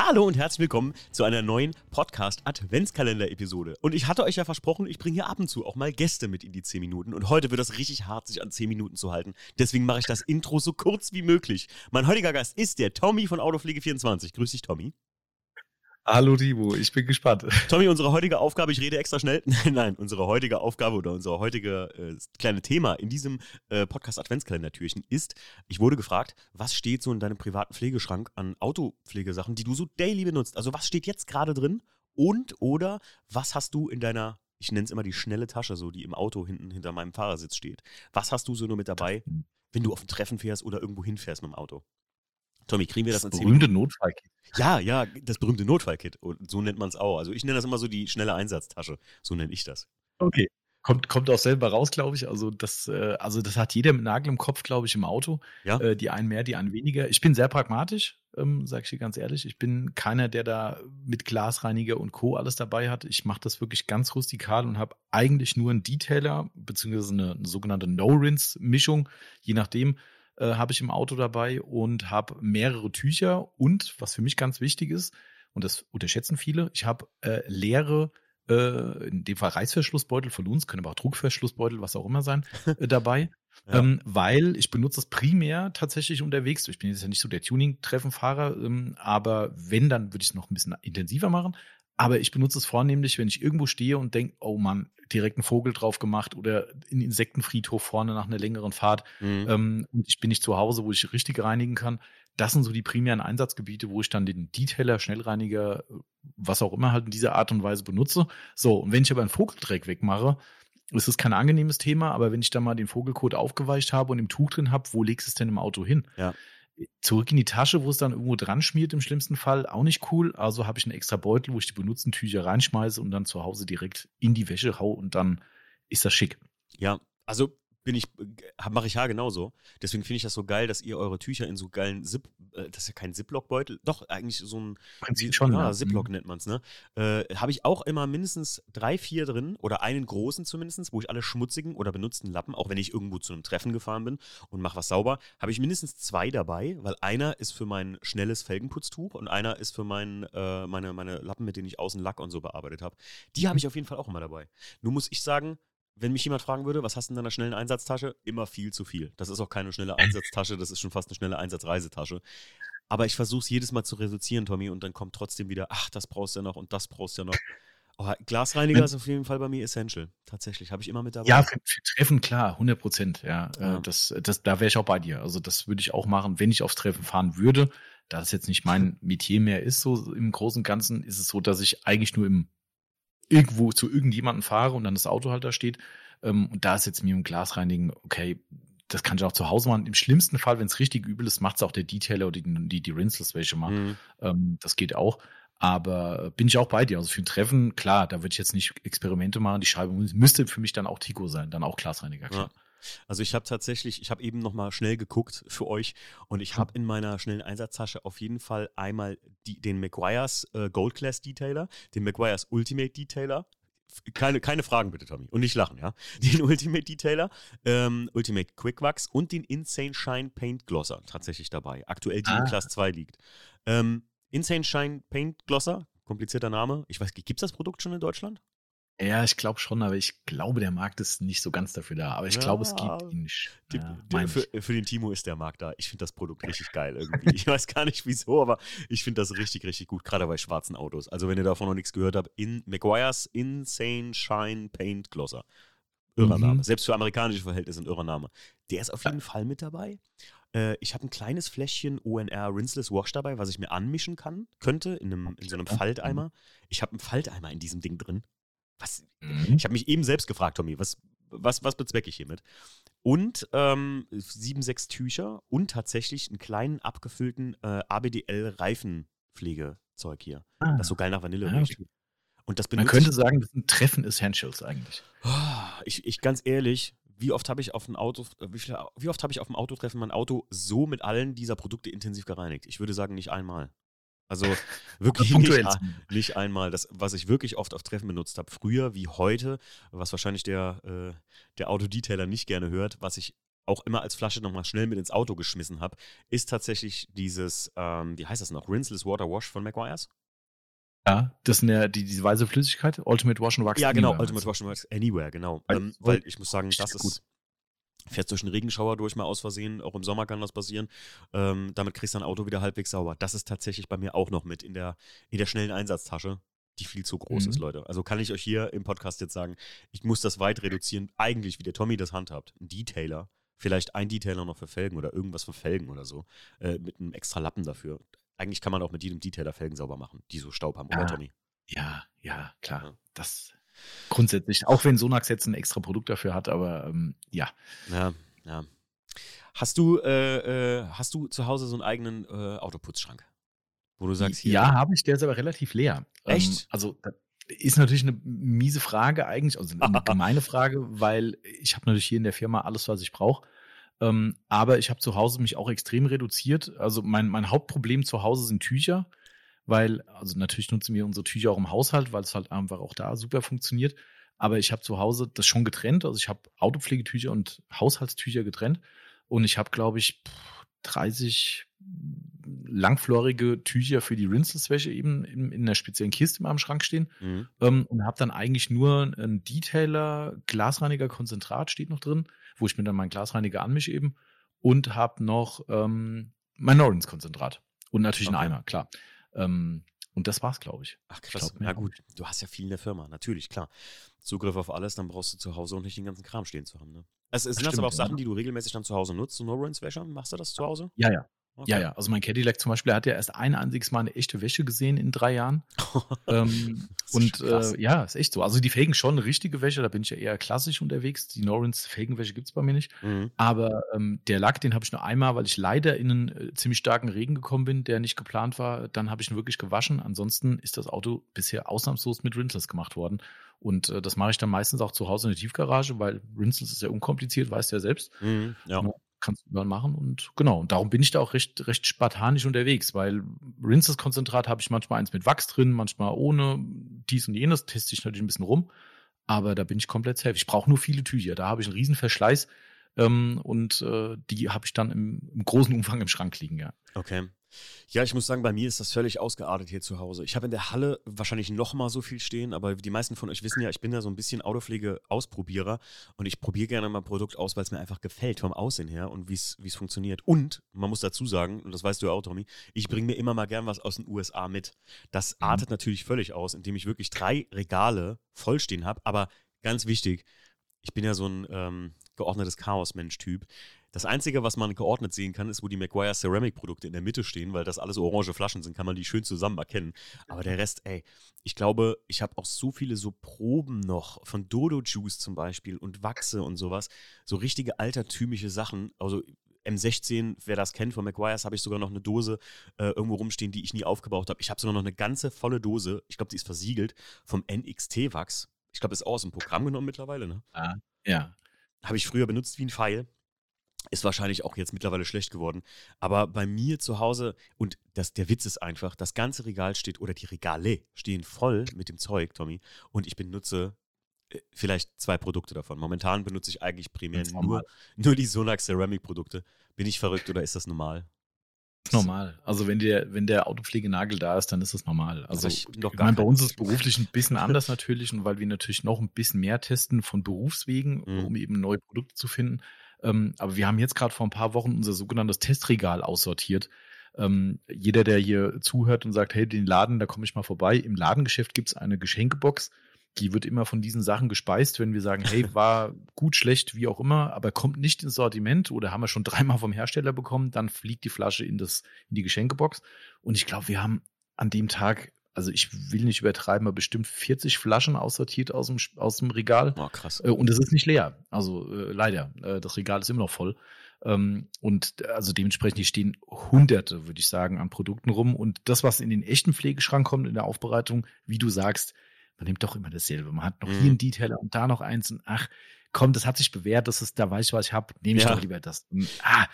Hallo und herzlich willkommen zu einer neuen Podcast-Adventskalender-Episode. Und ich hatte euch ja versprochen, ich bringe hier ab und zu auch mal Gäste mit in die 10 Minuten. Und heute wird das richtig hart, sich an 10 Minuten zu halten. Deswegen mache ich das Intro so kurz wie möglich. Mein heutiger Gast ist der Tommy von Autopflege24. Grüß dich, Tommy. Hallo Timo, ich bin gespannt. Tommy, unsere heutige Aufgabe, ich rede extra schnell. Nein, nein, unsere heutige Aufgabe oder unser heutige äh, kleine Thema in diesem äh, Podcast Adventskalender-Türchen ist, ich wurde gefragt, was steht so in deinem privaten Pflegeschrank an Autopflegesachen, die du so daily benutzt? Also was steht jetzt gerade drin und oder was hast du in deiner, ich nenne es immer die schnelle Tasche, so die im Auto hinten hinter meinem Fahrersitz steht. Was hast du so nur mit dabei, wenn du auf ein Treffen fährst oder irgendwo hinfährst mit dem Auto? Tommy, kriegen wir das, das berühmte Notfallkit. Ja, ja, das berühmte Notfallkit. Und so nennt man es auch. Also ich nenne das immer so die schnelle Einsatztasche. So nenne ich das. Okay. Kommt, kommt auch selber raus, glaube ich. Also das, äh, also das hat jeder mit Nagel im Kopf, glaube ich, im Auto. Ja. Äh, die einen mehr, die einen weniger. Ich bin sehr pragmatisch, ähm, sage ich dir ganz ehrlich. Ich bin keiner, der da mit Glasreiniger und Co. alles dabei hat. Ich mache das wirklich ganz rustikal und habe eigentlich nur einen Detailer, beziehungsweise eine, eine sogenannte No-Rinse-Mischung, je nachdem äh, habe ich im Auto dabei und habe mehrere Tücher und, was für mich ganz wichtig ist, und das unterschätzen viele, ich habe äh, leere äh, in dem Fall Reißverschlussbeutel von uns, können aber auch Druckverschlussbeutel, was auch immer sein, äh, dabei. Ja. Ähm, weil ich benutze das primär tatsächlich unterwegs. Ich bin jetzt ja nicht so der Tuning-Treffenfahrer, ähm, aber wenn, dann würde ich es noch ein bisschen intensiver machen. Aber ich benutze es vornehmlich, wenn ich irgendwo stehe und denke, oh Mann, direkt einen Vogel drauf gemacht oder in Insektenfriedhof vorne nach einer längeren Fahrt mhm. ähm, und ich bin nicht zu Hause, wo ich richtig reinigen kann. Das sind so die primären Einsatzgebiete, wo ich dann den Detailer, Schnellreiniger, was auch immer halt in dieser Art und Weise benutze. So, und wenn ich aber einen Vogeldreck wegmache, ist es kein angenehmes Thema, aber wenn ich da mal den Vogelkot aufgeweicht habe und im Tuch drin habe, wo legst du es denn im Auto hin? Ja zurück in die Tasche, wo es dann irgendwo dran schmiert im schlimmsten Fall, auch nicht cool. Also habe ich einen extra Beutel, wo ich die benutzten Tücher reinschmeiße und dann zu Hause direkt in die Wäsche hau und dann ist das schick. Ja, also bin ich, mache ich ja genauso. Deswegen finde ich das so geil, dass ihr eure Tücher in so geilen Zip, äh, das ist ja kein Ziplock-Beutel, doch, eigentlich so ein Prinzip schon, ja, ja. Ziplock mhm. nennt man es, ne? Äh, Habe ich auch immer mindestens drei, vier drin oder einen großen zumindest, wo ich alle schmutzigen oder benutzten Lappen, auch wenn ich irgendwo zu einem Treffen gefahren bin und mache was sauber, habe ich mindestens zwei dabei, weil einer ist für mein schnelles Felgenputztuch und einer ist für mein, äh, meine, meine Lappen, mit denen ich außen Lack und so bearbeitet habe. Die habe ich auf jeden Fall auch immer dabei. Nur muss ich sagen, wenn mich jemand fragen würde, was hast du in deiner schnellen Einsatztasche? Immer viel zu viel. Das ist auch keine schnelle Einsatztasche, das ist schon fast eine schnelle Einsatzreisetasche. Aber ich versuche es jedes Mal zu reduzieren, Tommy, und dann kommt trotzdem wieder, ach, das brauchst du ja noch und das brauchst du ja noch. Oh, Glasreiniger ist auf jeden Fall bei mir essential. Tatsächlich, habe ich immer mit dabei. Ja, für, für Treffen klar, 100 Prozent. Ja, äh, ja. Das, das, da wäre ich auch bei dir. Also das würde ich auch machen, wenn ich aufs Treffen fahren würde. Da es jetzt nicht mein Metier mehr ist, so im Großen und Ganzen, ist es so, dass ich eigentlich nur im irgendwo zu irgendjemandem fahre und dann das Auto halt da steht. Ähm, und da ist jetzt mir ein Glas reinigen, okay, das kann ich auch zu Hause machen. Im schlimmsten Fall, wenn es richtig übel ist, macht es auch der Detailer oder die, die, die Rinseless welche mal. Mhm. Ähm, das geht auch. Aber bin ich auch bei dir. Also für ein Treffen, klar, da würde ich jetzt nicht Experimente machen. Die Scheibe müsste für mich dann auch Tico sein, dann auch Glasreiniger, klar. Ja. Also ich habe tatsächlich, ich habe eben noch mal schnell geguckt für euch und ich habe in meiner schnellen Einsatztasche auf jeden Fall einmal die, den Meguiar's äh, Gold Class Detailer, den Meguiar's Ultimate Detailer. Keine, keine Fragen bitte, Tommy. Und nicht lachen, ja. Den Ultimate Detailer, ähm, Ultimate Quick Wax und den Insane Shine Paint Glosser tatsächlich dabei. Aktuell die ah. in Class 2 liegt. Ähm, Insane Shine Paint Glosser, komplizierter Name. Ich weiß, gibt es das Produkt schon in Deutschland? Ja, ich glaube schon, aber ich glaube, der Markt ist nicht so ganz dafür da. Aber ich ja, glaube, es gibt ihn nicht. Die, ja, für, für, den Timo ist der Markt da. Ich finde das Produkt richtig geil irgendwie. ich weiß gar nicht wieso, aber ich finde das richtig, richtig gut, gerade bei schwarzen Autos. Also, wenn ihr davon noch nichts gehört habt, in Maguire's Insane Shine Paint Glosser. Irrer mhm. Name. Selbst für amerikanische Verhältnisse ein irrer Name. Der ist auf jeden Fall mit dabei. Äh, ich habe ein kleines Fläschchen ONR Rinseless Wash dabei, was ich mir anmischen kann, könnte, in, einem, in so einem Falteimer. Ich habe einen Falteimer in diesem Ding drin. Was? Mhm. Ich habe mich eben selbst gefragt, Tommy, was, was, was bezwecke ich hiermit? Und ähm, sieben, sechs Tücher und tatsächlich einen kleinen abgefüllten äh, ABDL-Reifenpflegezeug hier. Ah. Das so geil nach Vanille ah, riecht. Und das Man könnte sagen, das ist ein Treffen Essentials eigentlich. Ah, ich, ich ganz ehrlich, wie oft habe ich auf ein Auto, wie, viel, wie oft habe ich auf dem Autotreffen mein Auto so mit allen dieser Produkte intensiv gereinigt? Ich würde sagen, nicht einmal. Also wirklich nicht, nicht, einmal. Das, was ich wirklich oft auf Treffen benutzt habe, früher wie heute, was wahrscheinlich der, äh, der Autodetailer nicht gerne hört, was ich auch immer als Flasche nochmal schnell mit ins Auto geschmissen habe, ist tatsächlich dieses, ähm, wie heißt das noch, Rinseless Water Wash von Meguiar's. Ja, das ist eine, die, diese weiße Flüssigkeit, Ultimate Wash and Wax Ja, genau. Ultimate Wash and Wax Anywhere, genau. Ähm, weil ich muss sagen, das ist. Fährst durch einen Regenschauer durch mal aus Versehen, auch im Sommer kann das passieren. Ähm, damit kriegst du dein Auto wieder halbwegs sauber. Das ist tatsächlich bei mir auch noch mit in der, in der schnellen Einsatztasche, die viel zu groß mhm. ist, Leute. Also kann ich euch hier im Podcast jetzt sagen, ich muss das weit reduzieren, eigentlich wie der Tommy das handhabt. Ein Detailer, vielleicht ein Detailer noch für Felgen oder irgendwas für Felgen oder so, äh, mit einem extra Lappen dafür. Eigentlich kann man auch mit jedem Detailer Felgen sauber machen, die so Staub haben, ja, oder Tommy? Ja, ja, klar. Ja. Das grundsätzlich, auch wenn Sonax jetzt ein extra Produkt dafür hat, aber ähm, ja. Ja, ja. Hast du, äh, äh, hast du zu Hause so einen eigenen äh, Autoputzschrank? Wo du sagst, hier. Ja, habe ich, der ist aber relativ leer. Ähm, Echt? Ähm, also, ist natürlich eine miese Frage eigentlich, also eine gemeine Frage, weil ich habe natürlich hier in der Firma alles, was ich brauche. Ähm, aber ich habe zu Hause mich auch extrem reduziert. Also mein, mein Hauptproblem zu Hause sind Tücher, weil, also natürlich nutzen wir unsere Tücher auch im Haushalt, weil es halt einfach auch da super funktioniert. Aber ich habe zu Hause das schon getrennt. Also ich habe Autopflegetücher und Haushaltstücher getrennt. Und ich habe, glaube ich, 30 langflorige Tücher für die Rinseless-Wäsche eben in, in einer speziellen Kiste in meinem Schrank stehen. Mhm. Ähm, und habe dann eigentlich nur einen Detailer, Glasreiniger, Konzentrat steht noch drin wo ich mir dann meinen Glasreiniger anmische eben und habe noch ähm, mein Norins-Konzentrat und natürlich okay. einen Eimer, klar. Ähm, und das war's, glaube ich. Ach krass, na gut. Du hast ja viel in der Firma, natürlich, klar. Zugriff auf alles, dann brauchst du zu Hause auch nicht den ganzen Kram stehen zu haben. Ne? Also, sind das, das aber auch Sachen, die du regelmäßig dann zu Hause nutzt, so No-Rinse-Wäsche? Machst du das zu Hause? Ja, ja. Okay. Ja, ja. Also mein Cadillac zum Beispiel, er hat ja erst ein einziges Mal eine echte Wäsche gesehen in drei Jahren. ähm, und äh, ja, ist echt so. Also die Felgen schon richtige Wäsche, da bin ich ja eher klassisch unterwegs. Die Norins Felgenwäsche gibt es bei mir nicht. Mhm. Aber ähm, der Lack, den habe ich nur einmal, weil ich leider in einen äh, ziemlich starken Regen gekommen bin, der nicht geplant war. Dann habe ich ihn wirklich gewaschen. Ansonsten ist das Auto bisher ausnahmslos mit Rinseless gemacht worden. Und äh, das mache ich dann meistens auch zu Hause in der Tiefgarage, weil Rinseless ist ja unkompliziert, weißt du ja selbst. Mhm, ja. Kannst du überall machen und genau. Und darum bin ich da auch recht, recht spartanisch unterwegs, weil Rinses-Konzentrat habe ich manchmal eins mit Wachs drin, manchmal ohne dies und jenes, teste ich natürlich ein bisschen rum, aber da bin ich komplett safe. Ich brauche nur viele Tücher, da habe ich einen riesen Verschleiß ähm, und äh, die habe ich dann im, im großen Umfang im Schrank liegen, ja. Okay. Ja, ich muss sagen, bei mir ist das völlig ausgeartet hier zu Hause. Ich habe in der Halle wahrscheinlich noch mal so viel stehen, aber die meisten von euch wissen ja, ich bin ja so ein bisschen Autopflege-Ausprobierer und ich probiere gerne mal ein Produkt aus, weil es mir einfach gefällt vom Aussehen her und wie es funktioniert. Und man muss dazu sagen, und das weißt du ja auch, Tommy, ich bringe mir immer mal gern was aus den USA mit. Das mhm. artet natürlich völlig aus, indem ich wirklich drei Regale vollstehen habe, aber ganz wichtig, ich bin ja so ein ähm, geordnetes Chaos-Mensch-Typ. Das Einzige, was man geordnet sehen kann, ist, wo die Meguiar Ceramic-Produkte in der Mitte stehen, weil das alles orange Flaschen sind, kann man die schön zusammen erkennen. Aber der Rest, ey, ich glaube, ich habe auch so viele so Proben noch von Dodo Juice zum Beispiel und Wachse und sowas. So richtige altertümliche Sachen. Also M16, wer das kennt von Meguiars, habe ich sogar noch eine Dose äh, irgendwo rumstehen, die ich nie aufgebraucht habe. Ich habe sogar noch eine ganze volle Dose, ich glaube, die ist versiegelt, vom NXT-Wachs. Ich glaube, ist auch aus dem Programm genommen mittlerweile, ne? Ah, ja. Habe ich früher benutzt wie ein Pfeil. Ist wahrscheinlich auch jetzt mittlerweile schlecht geworden. Aber bei mir zu Hause, und das, der Witz ist einfach, das ganze Regal steht, oder die Regale stehen voll mit dem Zeug, Tommy. Und ich benutze äh, vielleicht zwei Produkte davon. Momentan benutze ich eigentlich primär nur, nur die Sonax Ceramic Produkte. Bin ich verrückt oder ist das normal? Normal. Also wenn der, wenn der Autopflegenagel da ist, dann ist das normal. Also ich, ich meine, bei uns ist es beruflich ein bisschen anders natürlich und weil wir natürlich noch ein bisschen mehr testen von Berufswegen, mhm. um eben neue Produkte zu finden. Ähm, aber wir haben jetzt gerade vor ein paar Wochen unser sogenanntes Testregal aussortiert. Ähm, jeder, der hier zuhört und sagt, hey, den Laden, da komme ich mal vorbei. Im Ladengeschäft gibt es eine Geschenkebox die wird immer von diesen Sachen gespeist, wenn wir sagen, hey, war gut, schlecht, wie auch immer, aber kommt nicht ins Sortiment oder haben wir schon dreimal vom Hersteller bekommen, dann fliegt die Flasche in, das, in die Geschenkebox. Und ich glaube, wir haben an dem Tag, also ich will nicht übertreiben, aber bestimmt 40 Flaschen aussortiert aus dem, aus dem Regal. Oh, krass. Äh, und es ist nicht leer. Also äh, leider. Äh, das Regal ist immer noch voll. Ähm, und also dementsprechend, hier stehen hunderte, würde ich sagen, an Produkten rum. Und das, was in den echten Pflegeschrank kommt, in der Aufbereitung, wie du sagst, man nimmt doch immer dasselbe. Man hat noch mhm. hier einen Detailer und da noch eins und ach, komm, das hat sich bewährt, das ist, da weiß ich, was ich habe, nehme ich ja. doch lieber das. Ah,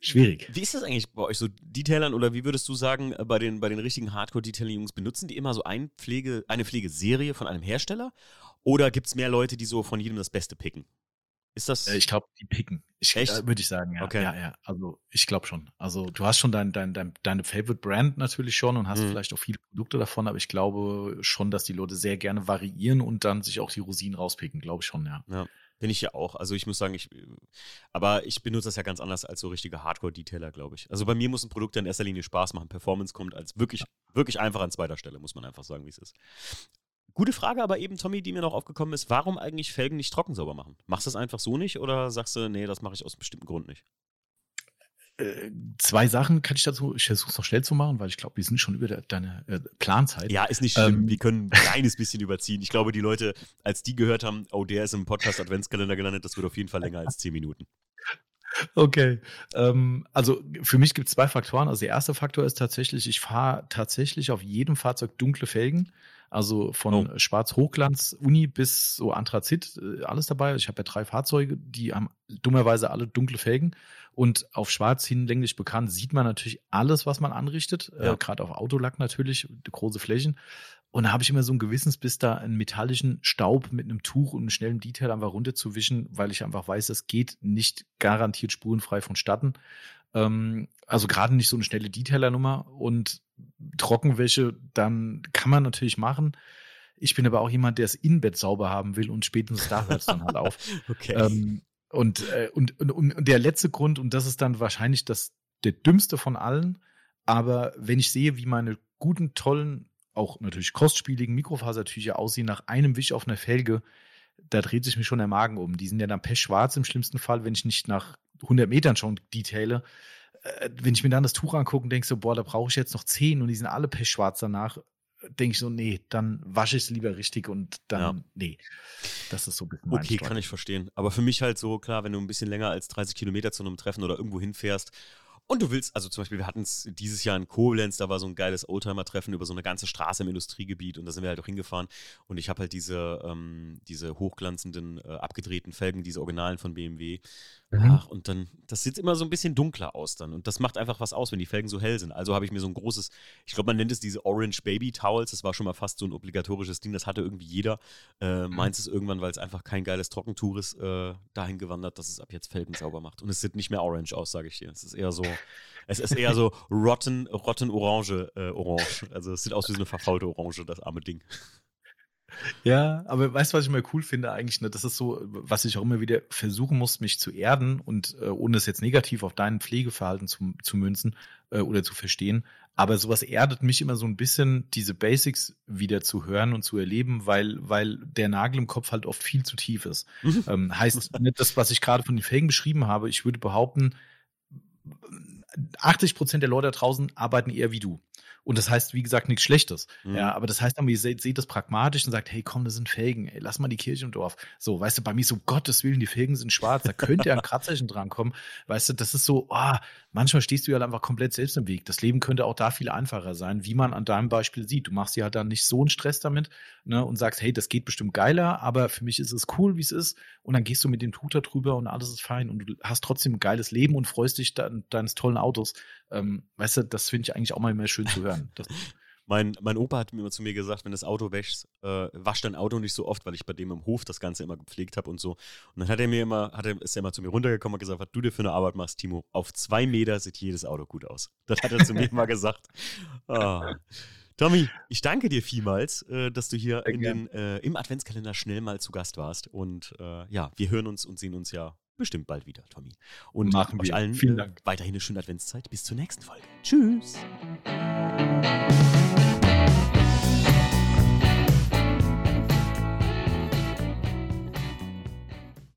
schwierig. Wie ist das eigentlich bei euch so Detailern oder wie würdest du sagen, äh, bei den, bei den richtigen Hardcore-Detailing-Jungs, benutzen die immer so ein Pflege, eine Pflegeserie von einem Hersteller? Oder gibt es mehr Leute, die so von jedem das Beste picken? Ist das? Äh, ich glaube, die picken. Ich, Echt? Würde ich sagen, ja. Okay. Ja, ja. Also ich glaube schon. Also du hast schon dein, dein, dein, deine Favorite Brand natürlich schon und hast Mhm. vielleicht auch viele Produkte davon, aber ich glaube schon, dass die Leute sehr gerne variieren und dann sich auch die Rosinen rauspicken, glaube ich schon, ja. Ja, bin ich ja auch. Also ich muss sagen, ich, aber ich benutze das ja ganz anders als so richtige Hardcore-Detailer, glaube ich. Also bei mir muss ein Produkt ja in erster Linie Spaß machen. Performance kommt als wirklich, wirklich einfach an zweiter Stelle, muss man einfach sagen, wie es ist. Gute Frage aber eben, Tommy, die mir noch aufgekommen ist, warum eigentlich Felgen nicht trocken sauber machen? Machst du das einfach so nicht oder sagst du, nee, das mache ich aus einem bestimmten Grund nicht? Äh, zwei Sachen kann ich dazu, ich versuche es noch schnell zu machen, weil ich glaube, wir sind schon über de, deine äh, Planzeit. Ja, ist nicht schlimm. Ähm, wir können ein kleines bisschen überziehen. Ich glaube, die Leute, als die gehört haben, oh, der ist im Podcast Adventskalender gelandet, das wird auf jeden Fall länger als zehn Minuten. Okay. Ähm, also für mich gibt es zwei Faktoren. Also der erste Faktor ist tatsächlich, ich fahre tatsächlich auf jedem Fahrzeug dunkle Felgen. Also von Oh. Schwarz-Hochglanz, Uni bis so Anthrazit, äh, alles dabei. Ich habe ja drei Fahrzeuge, die haben dummerweise alle dunkle Felgen. Und auf Schwarz hinlänglich bekannt sieht man natürlich alles, was man anrichtet. Ja. Äh, Gerade auf Autolack natürlich, große Flächen. Und da habe ich immer so ein Gewissensbiss, da einen metallischen Staub mit einem Tuch und einem schnellen Detail einfach runterzuwischen, weil ich einfach weiß, das geht nicht garantiert spurenfrei vonstatten. Ähm, also gerade nicht so eine schnelle Detailernummer und Trockenwäsche, dann kann man natürlich machen. Ich bin aber auch jemand, der das Innenbett sauber haben will und spätestens da hört es dann halt auf. Okay. Ähm, und, äh, und, und, und der letzte Grund, und das ist dann wahrscheinlich das, der dümmste von allen, aber wenn ich sehe, wie meine guten, tollen, auch natürlich kostspieligen Mikrofasertücher aussehen nach einem Wisch auf einer Felge, da dreht sich mir schon der Magen um. Die sind ja dann pechschwarz im schlimmsten Fall, wenn ich nicht nach 100 Metern schon detaile. Äh, wenn ich mir dann das Tuch angucke und denke so, boah, da brauche ich jetzt noch 10 und die sind alle pechschwarz danach, denke ich so, nee, dann wasche ich es lieber richtig und dann, Ja. nee. Das ist so ein bisschen Okay, kann ich verstehen. Aber für mich halt so, klar, wenn du ein bisschen länger als 30 Kilometer zu einem Treffen oder irgendwo hinfährst und du willst, also zum Beispiel, wir hatten es dieses Jahr in Koblenz, da war so ein geiles Oldtimer-Treffen über so eine ganze Straße im Industriegebiet und da sind wir halt auch hingefahren und ich habe halt diese, ähm, diese hochglanzenden, äh, abgedrehten Felgen, diese Originalen von BMW. Mhm. Ach, und dann, das sieht immer so ein bisschen dunkler aus dann und das macht einfach was aus, wenn die Felgen so hell sind. Also habe ich mir so ein großes, ich glaube, man nennt es diese Orange Baby Towels, das war schon mal fast so ein obligatorisches Ding, das hatte irgendwie jeder. Äh, meins ist irgendwann, weil es einfach kein geiles Trockentuch ist, äh, dahin gewandert, dass es ab jetzt Felgen sauber macht. Und es sieht nicht mehr orange aus, sage ich dir. Es ist eher so, es ist eher so rotten, rotten orange, äh, orange. Also es sieht aus wie so eine verfaulte Orange, das arme Ding. Ja, aber weißt du, was ich mal cool finde eigentlich? Ne? Das ist so, was ich auch immer wieder versuchen muss, mich zu erden und äh, ohne es jetzt negativ auf dein Pflegeverhalten zu, zu münzen äh, oder zu verstehen. Aber sowas erdet mich immer so ein bisschen, diese Basics wieder zu hören und zu erleben, weil, weil der Nagel im Kopf halt oft viel zu tief ist. ähm, heißt, nicht das, was ich gerade von den Felgen beschrieben habe, ich würde behaupten, 80 Prozent der Leute da draußen arbeiten eher wie du. Und das heißt, wie gesagt, nichts Schlechtes. Mhm. Ja, aber das heißt dann, ihr seht, seht das pragmatisch und sagt, hey, komm, das sind Felgen, ey, lass mal die Kirche im Dorf. So, weißt du, bei mir so, Gottes Willen, die Felgen sind schwarz, da könnte ja ein Kratzerchen drankommen. Weißt du, das ist so, ah, manchmal stehst du ja einfach komplett selbst im Weg. Das Leben könnte auch da viel einfacher sein, wie man an deinem Beispiel sieht. Du machst dir halt dann nicht so einen Stress damit, ne, und sagst, hey, das geht bestimmt geiler, aber für mich ist es cool, wie es ist. Und dann gehst du mit dem da drüber und alles ist fein und du hast trotzdem ein geiles Leben und freust dich de deines tollen Autos. Ähm, weißt du, das finde ich eigentlich auch mal immer schön zu hören. Das, Mein, mein Opa hat mir immer zu mir gesagt, wenn das Auto wäschst, äh, wasch dein Auto nicht so oft, weil ich bei dem im Hof das Ganze immer gepflegt habe und so. Und dann hat er mir immer, hat er, ist er immer zu mir runtergekommen und gesagt, was du dir für eine Arbeit machst, Timo. Auf zwei Meter sieht jedes Auto gut aus. Das hat er zu mir mal gesagt. Ah. Tommy, ich danke dir vielmals, äh, dass du hier den, äh, im Adventskalender schnell mal zu Gast warst. Und äh, ja, wir hören uns und sehen uns ja bestimmt bald wieder, Tommy. Und Machen euch wir. allen Vielen äh, Dank. weiterhin eine schöne Adventszeit. Bis zur nächsten Folge. Tschüss.